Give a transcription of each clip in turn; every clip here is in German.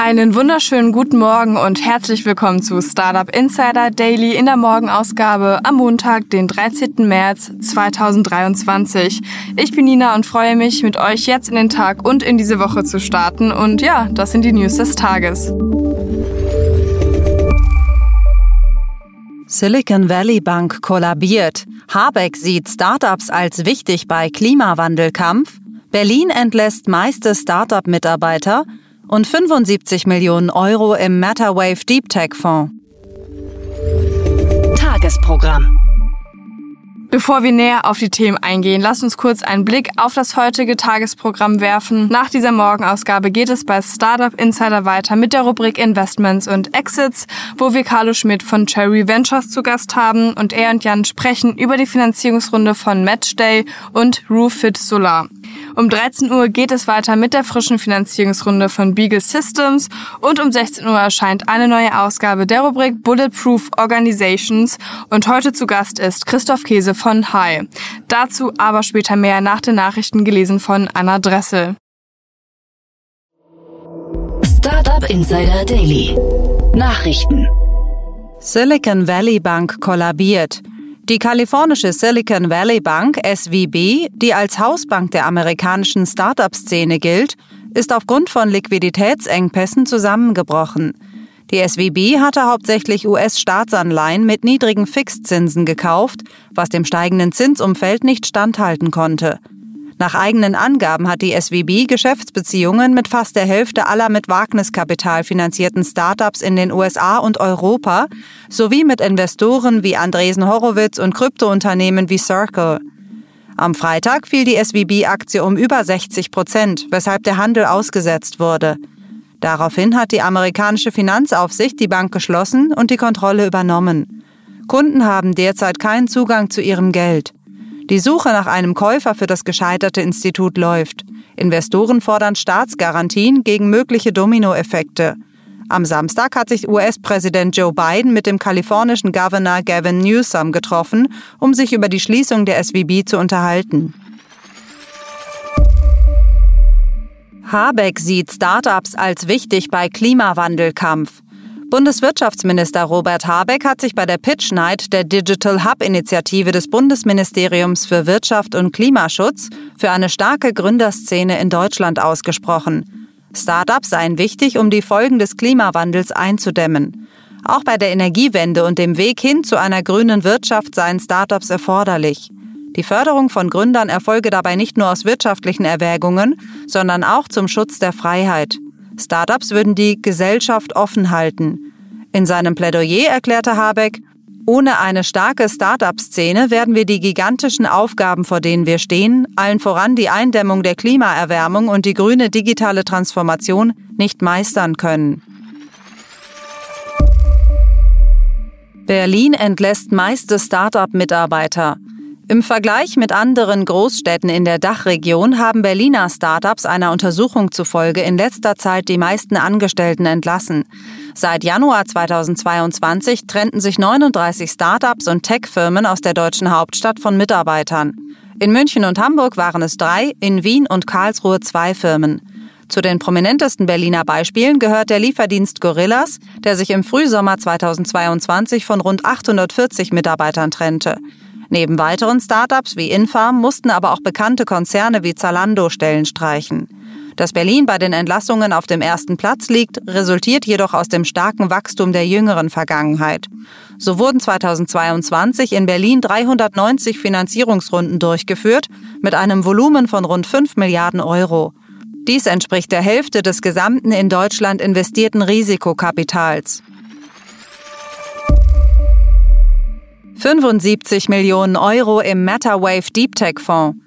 Einen wunderschönen guten Morgen und herzlich willkommen zu Startup Insider Daily in der Morgenausgabe am Montag, den 13. März 2023. Ich bin Nina und freue mich, mit euch jetzt in den Tag und in diese Woche zu starten. Und ja, das sind die News des Tages. Silicon Valley Bank kollabiert. Habeck sieht Startups als wichtig bei Klimawandelkampf. Berlin entlässt meiste Startup-Mitarbeiter und 75 Millionen Euro im Matterwave Deep Tech Fonds. Tagesprogramm. Bevor wir näher auf die Themen eingehen, lasst uns kurz einen Blick auf das heutige Tagesprogramm werfen. Nach dieser Morgenausgabe geht es bei Startup Insider weiter mit der Rubrik Investments und Exits, wo wir Carlo Schmidt von Cherry Ventures zu Gast haben und er und Jan sprechen über die Finanzierungsrunde von Matchday und Roofit Solar. Um 13 Uhr geht es weiter mit der frischen Finanzierungsrunde von Beagle Systems und um 16 Uhr erscheint eine neue Ausgabe der Rubrik Bulletproof Organizations und heute zu Gast ist Christoph Käse von Hi. Dazu aber später mehr nach den Nachrichten gelesen von Anna Dressel. Startup Insider Daily. Nachrichten. Silicon Valley Bank kollabiert. Die kalifornische Silicon Valley Bank SVB, die als Hausbank der amerikanischen Startup-Szene gilt, ist aufgrund von Liquiditätsengpässen zusammengebrochen. Die SVB hatte hauptsächlich US-Staatsanleihen mit niedrigen Fixzinsen gekauft, was dem steigenden Zinsumfeld nicht standhalten konnte. Nach eigenen Angaben hat die SWB Geschäftsbeziehungen mit fast der Hälfte aller mit Wagniskapital finanzierten Startups in den USA und Europa sowie mit Investoren wie Andresen Horowitz und Kryptounternehmen wie Circle. Am Freitag fiel die SWB-Aktie um über 60 Prozent, weshalb der Handel ausgesetzt wurde. Daraufhin hat die amerikanische Finanzaufsicht die Bank geschlossen und die Kontrolle übernommen. Kunden haben derzeit keinen Zugang zu ihrem Geld. Die Suche nach einem Käufer für das gescheiterte Institut läuft. Investoren fordern Staatsgarantien gegen mögliche Dominoeffekte. Am Samstag hat sich US-Präsident Joe Biden mit dem kalifornischen Governor Gavin Newsom getroffen, um sich über die Schließung der SVB zu unterhalten. Habeck sieht Startups als wichtig bei Klimawandelkampf. Bundeswirtschaftsminister Robert Habeck hat sich bei der Pitch Night der Digital Hub Initiative des Bundesministeriums für Wirtschaft und Klimaschutz für eine starke Gründerszene in Deutschland ausgesprochen. Startups seien wichtig, um die Folgen des Klimawandels einzudämmen. Auch bei der Energiewende und dem Weg hin zu einer grünen Wirtschaft seien Startups erforderlich. Die Förderung von Gründern erfolge dabei nicht nur aus wirtschaftlichen Erwägungen, sondern auch zum Schutz der Freiheit. Startups würden die Gesellschaft offen halten. In seinem Plädoyer erklärte Habeck, ohne eine starke Start-up-Szene werden wir die gigantischen Aufgaben, vor denen wir stehen, allen voran die Eindämmung der Klimaerwärmung und die grüne digitale Transformation, nicht meistern können. Berlin entlässt meiste Start-up-Mitarbeiter. Im Vergleich mit anderen Großstädten in der Dachregion haben Berliner Startups einer Untersuchung zufolge in letzter Zeit die meisten Angestellten entlassen. Seit Januar 2022 trennten sich 39 Startups und Tech-Firmen aus der deutschen Hauptstadt von Mitarbeitern. In München und Hamburg waren es drei, in Wien und Karlsruhe zwei Firmen. Zu den prominentesten Berliner Beispielen gehört der Lieferdienst Gorillas, der sich im Frühsommer 2022 von rund 840 Mitarbeitern trennte. Neben weiteren Startups wie Infarm mussten aber auch bekannte Konzerne wie Zalando Stellen streichen. Dass Berlin bei den Entlassungen auf dem ersten Platz liegt, resultiert jedoch aus dem starken Wachstum der jüngeren Vergangenheit. So wurden 2022 in Berlin 390 Finanzierungsrunden durchgeführt, mit einem Volumen von rund 5 Milliarden Euro. Dies entspricht der Hälfte des gesamten in Deutschland investierten Risikokapitals. 75 Millionen Euro im Matterwave Deep Tech Fonds.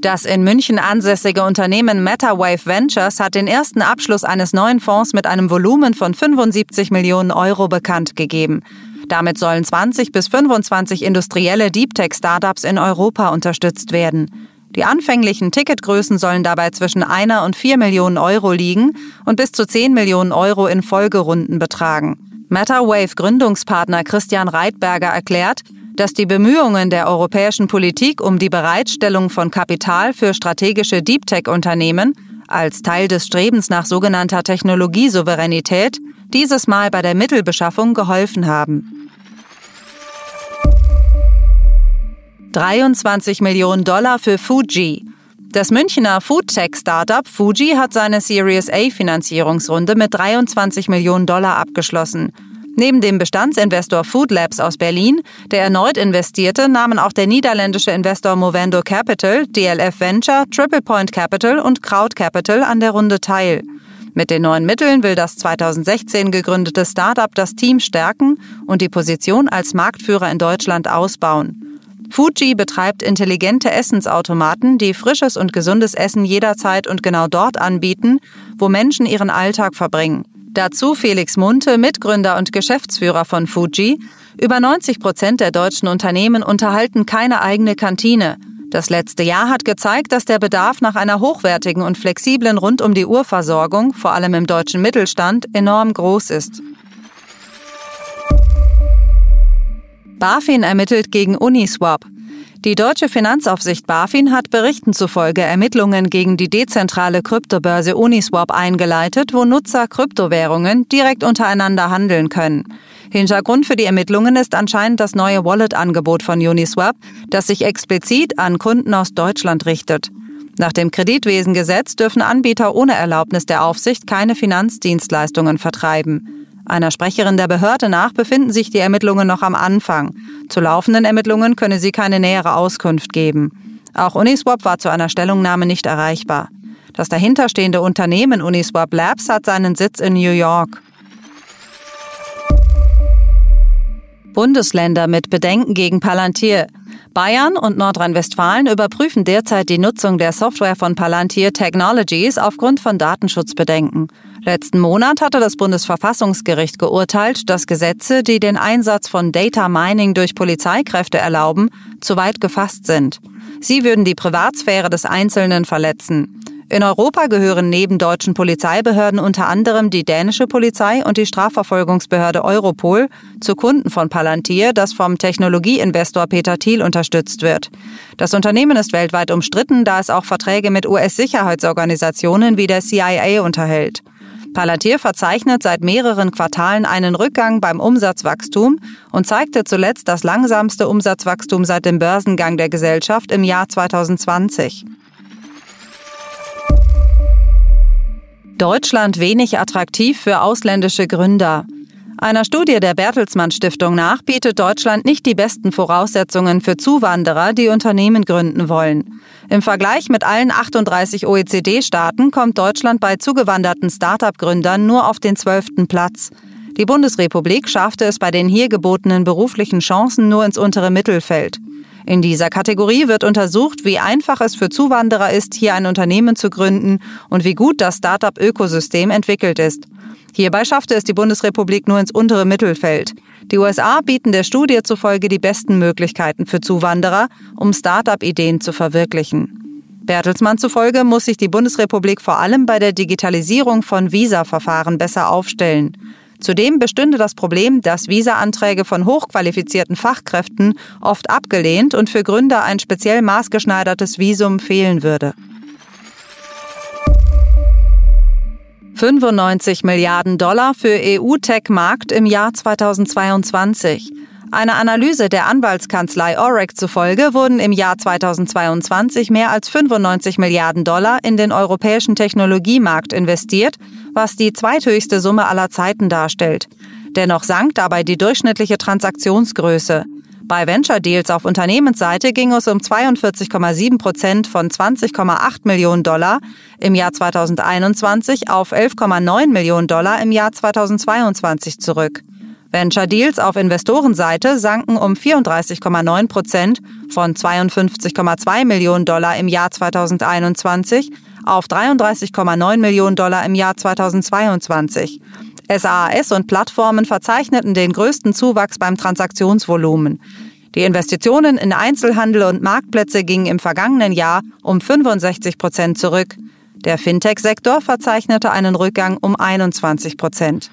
Das in München ansässige Unternehmen Matterwave Ventures hat den ersten Abschluss eines neuen Fonds mit einem Volumen von 75 Millionen Euro bekannt gegeben. Damit sollen 20 bis 25 industrielle Deep Tech Startups in Europa unterstützt werden. Die anfänglichen Ticketgrößen sollen dabei zwischen einer und vier Millionen Euro liegen und bis zu 10 Millionen Euro in Folgerunden betragen. MetaWave Gründungspartner Christian Reitberger erklärt, dass die Bemühungen der europäischen Politik um die Bereitstellung von Kapital für strategische Deep Tech-Unternehmen als Teil des Strebens nach sogenannter Technologiesouveränität dieses Mal bei der Mittelbeschaffung geholfen haben. 23 Millionen Dollar für Fuji. Das Münchner Foodtech-Startup Fuji hat seine Series A Finanzierungsrunde mit 23 Millionen Dollar abgeschlossen. Neben dem Bestandsinvestor Food Labs aus Berlin, der erneut investierte, nahmen auch der niederländische Investor Movendo Capital, DLF Venture, Triple Point Capital und Crowd Capital an der Runde teil. Mit den neuen Mitteln will das 2016 gegründete Startup das Team stärken und die Position als Marktführer in Deutschland ausbauen. Fuji betreibt intelligente Essensautomaten, die frisches und gesundes Essen jederzeit und genau dort anbieten, wo Menschen ihren Alltag verbringen. Dazu Felix Munte, Mitgründer und Geschäftsführer von Fuji. Über 90 Prozent der deutschen Unternehmen unterhalten keine eigene Kantine. Das letzte Jahr hat gezeigt, dass der Bedarf nach einer hochwertigen und flexiblen Rund-um-die-Uhr-Versorgung, vor allem im deutschen Mittelstand, enorm groß ist. BaFin ermittelt gegen Uniswap. Die deutsche Finanzaufsicht BaFin hat Berichten zufolge Ermittlungen gegen die dezentrale Kryptobörse Uniswap eingeleitet, wo Nutzer Kryptowährungen direkt untereinander handeln können. Hintergrund für die Ermittlungen ist anscheinend das neue Wallet-Angebot von Uniswap, das sich explizit an Kunden aus Deutschland richtet. Nach dem Kreditwesengesetz dürfen Anbieter ohne Erlaubnis der Aufsicht keine Finanzdienstleistungen vertreiben. Einer Sprecherin der Behörde nach befinden sich die Ermittlungen noch am Anfang. Zu laufenden Ermittlungen könne sie keine nähere Auskunft geben. Auch Uniswap war zu einer Stellungnahme nicht erreichbar. Das dahinterstehende Unternehmen Uniswap Labs hat seinen Sitz in New York. Bundesländer mit Bedenken gegen Palantir. Bayern und Nordrhein-Westfalen überprüfen derzeit die Nutzung der Software von Palantir Technologies aufgrund von Datenschutzbedenken. Letzten Monat hatte das Bundesverfassungsgericht geurteilt, dass Gesetze, die den Einsatz von Data Mining durch Polizeikräfte erlauben, zu weit gefasst sind. Sie würden die Privatsphäre des Einzelnen verletzen. In Europa gehören neben deutschen Polizeibehörden unter anderem die dänische Polizei und die Strafverfolgungsbehörde Europol zu Kunden von Palantir, das vom Technologieinvestor Peter Thiel unterstützt wird. Das Unternehmen ist weltweit umstritten, da es auch Verträge mit US-Sicherheitsorganisationen wie der CIA unterhält. Palantir verzeichnet seit mehreren Quartalen einen Rückgang beim Umsatzwachstum und zeigte zuletzt das langsamste Umsatzwachstum seit dem Börsengang der Gesellschaft im Jahr 2020. Deutschland wenig attraktiv für ausländische Gründer. Einer Studie der Bertelsmann Stiftung nach bietet Deutschland nicht die besten Voraussetzungen für Zuwanderer, die Unternehmen gründen wollen. Im Vergleich mit allen 38 OECD-Staaten kommt Deutschland bei zugewanderten Start-up-Gründern nur auf den zwölften Platz. Die Bundesrepublik schaffte es bei den hier gebotenen beruflichen Chancen nur ins untere Mittelfeld. In dieser Kategorie wird untersucht, wie einfach es für Zuwanderer ist, hier ein Unternehmen zu gründen und wie gut das Start-up-Ökosystem entwickelt ist. Hierbei schaffte es die Bundesrepublik nur ins untere Mittelfeld. Die USA bieten der Studie zufolge die besten Möglichkeiten für Zuwanderer, um Start-up-Ideen zu verwirklichen. Bertelsmann zufolge muss sich die Bundesrepublik vor allem bei der Digitalisierung von Visa-Verfahren besser aufstellen. Zudem bestünde das Problem, dass Visa-Anträge von hochqualifizierten Fachkräften oft abgelehnt und für Gründer ein speziell maßgeschneidertes Visum fehlen würde. 95 Milliarden Dollar für EU-Tech-Markt im Jahr 2022. Einer Analyse der Anwaltskanzlei Orec zufolge wurden im Jahr 2022 mehr als 95 Milliarden Dollar in den europäischen Technologiemarkt investiert, was die zweithöchste Summe aller Zeiten darstellt. Dennoch sank dabei die durchschnittliche Transaktionsgröße. Bei Venture Deals auf Unternehmensseite ging es um 42,7 Prozent von 20,8 Millionen Dollar im Jahr 2021 auf 11,9 Millionen Dollar im Jahr 2022 zurück. Venture Deals auf Investorenseite sanken um 34,9 Prozent von 52,2 Millionen Dollar im Jahr 2021 auf 33,9 Millionen Dollar im Jahr 2022. SAS und Plattformen verzeichneten den größten Zuwachs beim Transaktionsvolumen. Die Investitionen in Einzelhandel und Marktplätze gingen im vergangenen Jahr um 65 Prozent zurück. Der Fintech-Sektor verzeichnete einen Rückgang um 21 Prozent.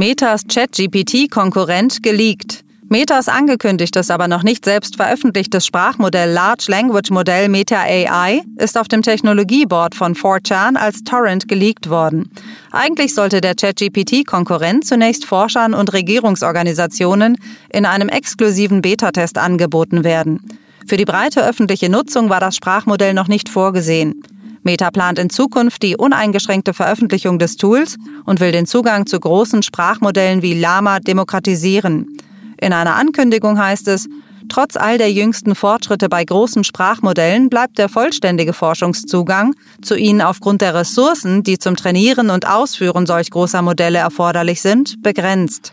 Metas ChatGPT-Konkurrent geleakt. Metas angekündigtes, aber noch nicht selbst veröffentlichtes Sprachmodell Large Language Modell Meta AI ist auf dem Technologieboard von 4chan als Torrent geleakt worden. Eigentlich sollte der ChatGPT-Konkurrent zunächst Forschern und Regierungsorganisationen in einem exklusiven Beta-Test angeboten werden. Für die breite öffentliche Nutzung war das Sprachmodell noch nicht vorgesehen. Meta plant in Zukunft die uneingeschränkte Veröffentlichung des Tools und will den Zugang zu großen Sprachmodellen wie Lama demokratisieren. In einer Ankündigung heißt es, Trotz all der jüngsten Fortschritte bei großen Sprachmodellen bleibt der vollständige Forschungszugang zu ihnen aufgrund der Ressourcen, die zum Trainieren und Ausführen solch großer Modelle erforderlich sind, begrenzt.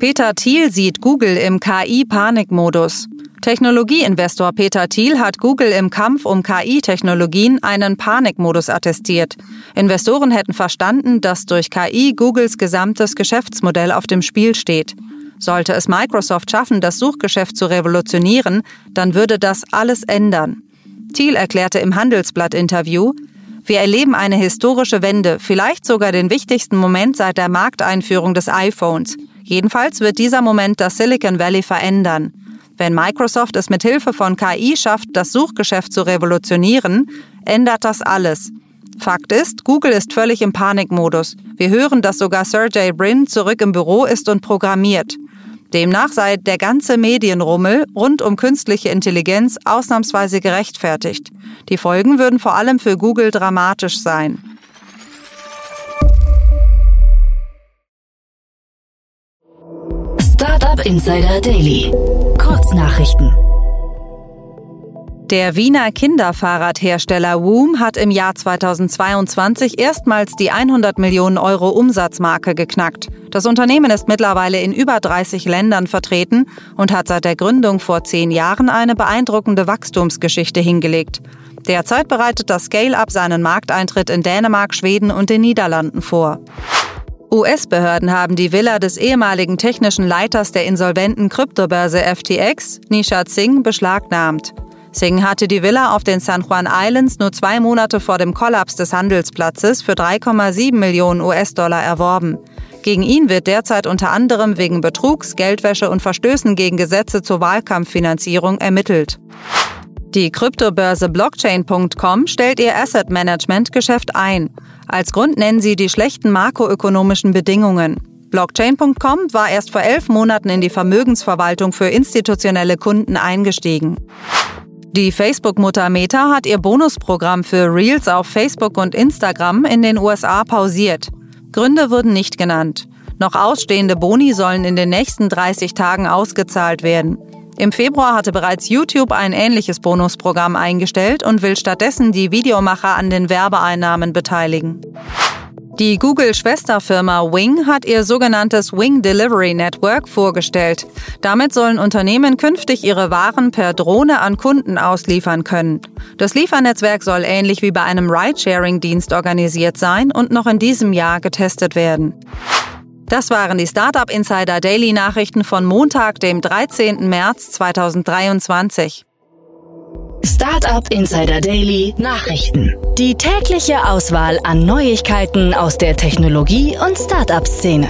Peter Thiel sieht Google im KI-Panikmodus. Technologieinvestor Peter Thiel hat Google im Kampf um KI-Technologien einen Panikmodus attestiert. Investoren hätten verstanden, dass durch KI Googles gesamtes Geschäftsmodell auf dem Spiel steht. Sollte es Microsoft schaffen, das Suchgeschäft zu revolutionieren, dann würde das alles ändern. Thiel erklärte im Handelsblatt-Interview, wir erleben eine historische Wende, vielleicht sogar den wichtigsten Moment seit der Markteinführung des iPhones. Jedenfalls wird dieser Moment das Silicon Valley verändern. Wenn Microsoft es mit Hilfe von KI schafft, das Suchgeschäft zu revolutionieren, ändert das alles. Fakt ist, Google ist völlig im Panikmodus. Wir hören, dass sogar Sergey Brin zurück im Büro ist und programmiert. Demnach sei der ganze Medienrummel rund um künstliche Intelligenz ausnahmsweise gerechtfertigt. Die Folgen würden vor allem für Google dramatisch sein. Startup Insider Daily. Kurznachrichten. Der Wiener Kinderfahrradhersteller Woom hat im Jahr 2022 erstmals die 100 Millionen Euro Umsatzmarke geknackt. Das Unternehmen ist mittlerweile in über 30 Ländern vertreten und hat seit der Gründung vor zehn Jahren eine beeindruckende Wachstumsgeschichte hingelegt. Derzeit bereitet das Scale-up seinen Markteintritt in Dänemark, Schweden und den Niederlanden vor. US-Behörden haben die Villa des ehemaligen technischen Leiters der insolventen Kryptobörse FTX, Nishat Singh, beschlagnahmt. Singh hatte die Villa auf den San Juan Islands nur zwei Monate vor dem Kollaps des Handelsplatzes für 3,7 Millionen US-Dollar erworben. Gegen ihn wird derzeit unter anderem wegen Betrugs, Geldwäsche und Verstößen gegen Gesetze zur Wahlkampffinanzierung ermittelt. Die Kryptobörse Blockchain.com stellt ihr Asset Management Geschäft ein. Als Grund nennen sie die schlechten makroökonomischen Bedingungen. Blockchain.com war erst vor elf Monaten in die Vermögensverwaltung für institutionelle Kunden eingestiegen. Die Facebook-Mutter Meta hat ihr Bonusprogramm für Reels auf Facebook und Instagram in den USA pausiert. Gründe wurden nicht genannt. Noch ausstehende Boni sollen in den nächsten 30 Tagen ausgezahlt werden. Im Februar hatte bereits YouTube ein ähnliches Bonusprogramm eingestellt und will stattdessen die Videomacher an den Werbeeinnahmen beteiligen. Die Google-Schwesterfirma Wing hat ihr sogenanntes Wing Delivery Network vorgestellt. Damit sollen Unternehmen künftig ihre Waren per Drohne an Kunden ausliefern können. Das Liefernetzwerk soll ähnlich wie bei einem Ridesharing-Dienst organisiert sein und noch in diesem Jahr getestet werden. Das waren die Startup Insider Daily Nachrichten von Montag, dem 13. März 2023. Startup Insider Daily Nachrichten. Die tägliche Auswahl an Neuigkeiten aus der Technologie- und Startup-Szene.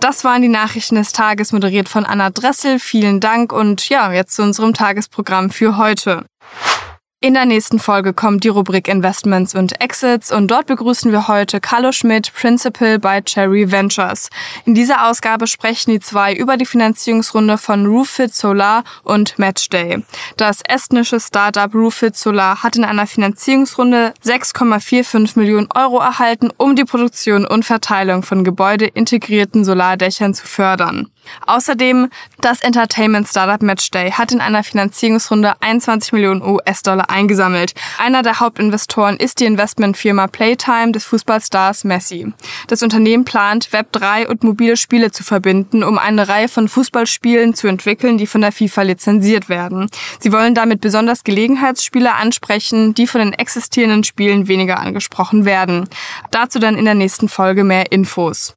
Das waren die Nachrichten des Tages, moderiert von Anna Dressel. Vielen Dank und ja, jetzt zu unserem Tagesprogramm für heute. In der nächsten Folge kommt die Rubrik Investments und Exits und dort begrüßen wir heute Carlo Schmidt, Principal bei Cherry Ventures. In dieser Ausgabe sprechen die zwei über die Finanzierungsrunde von Roofit Solar und Matchday. Das estnische Startup Roofit Solar hat in einer Finanzierungsrunde 6,45 Millionen Euro erhalten, um die Produktion und Verteilung von gebäudeintegrierten Solardächern zu fördern. Außerdem, das Entertainment Startup Matchday hat in einer Finanzierungsrunde 21 Millionen US-Dollar eingesammelt. Einer der Hauptinvestoren ist die Investmentfirma Playtime des Fußballstars Messi. Das Unternehmen plant, Web3 und mobile Spiele zu verbinden, um eine Reihe von Fußballspielen zu entwickeln, die von der FIFA lizenziert werden. Sie wollen damit besonders Gelegenheitsspiele ansprechen, die von den existierenden Spielen weniger angesprochen werden. Dazu dann in der nächsten Folge mehr Infos.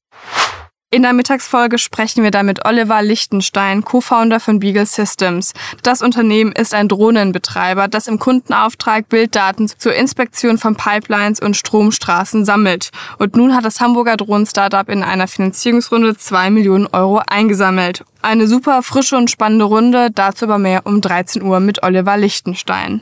In der Mittagsfolge sprechen wir dann mit Oliver Lichtenstein, Co-Founder von Beagle Systems. Das Unternehmen ist ein Drohnenbetreiber, das im Kundenauftrag Bilddaten zur Inspektion von Pipelines und Stromstraßen sammelt. Und nun hat das Hamburger Drohnen-Startup in einer Finanzierungsrunde zwei Millionen Euro eingesammelt. Eine super frische und spannende Runde, dazu aber mehr um 13 Uhr mit Oliver Lichtenstein.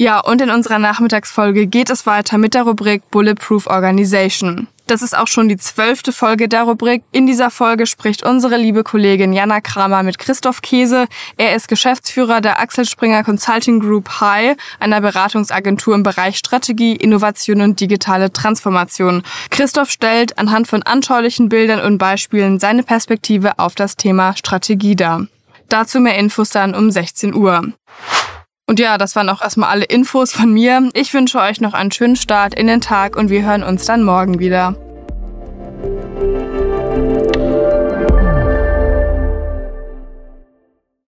Ja, und in unserer Nachmittagsfolge geht es weiter mit der Rubrik Bulletproof Organization. Das ist auch schon die zwölfte Folge der Rubrik. In dieser Folge spricht unsere liebe Kollegin Jana Kramer mit Christoph Käse. Er ist Geschäftsführer der Axel Springer Consulting Group High, einer Beratungsagentur im Bereich Strategie, Innovation und digitale Transformation. Christoph stellt anhand von anschaulichen Bildern und Beispielen seine Perspektive auf das Thema Strategie dar. Dazu mehr Infos dann um 16 Uhr. Und ja, das waren auch erstmal alle Infos von mir. Ich wünsche euch noch einen schönen Start in den Tag und wir hören uns dann morgen wieder.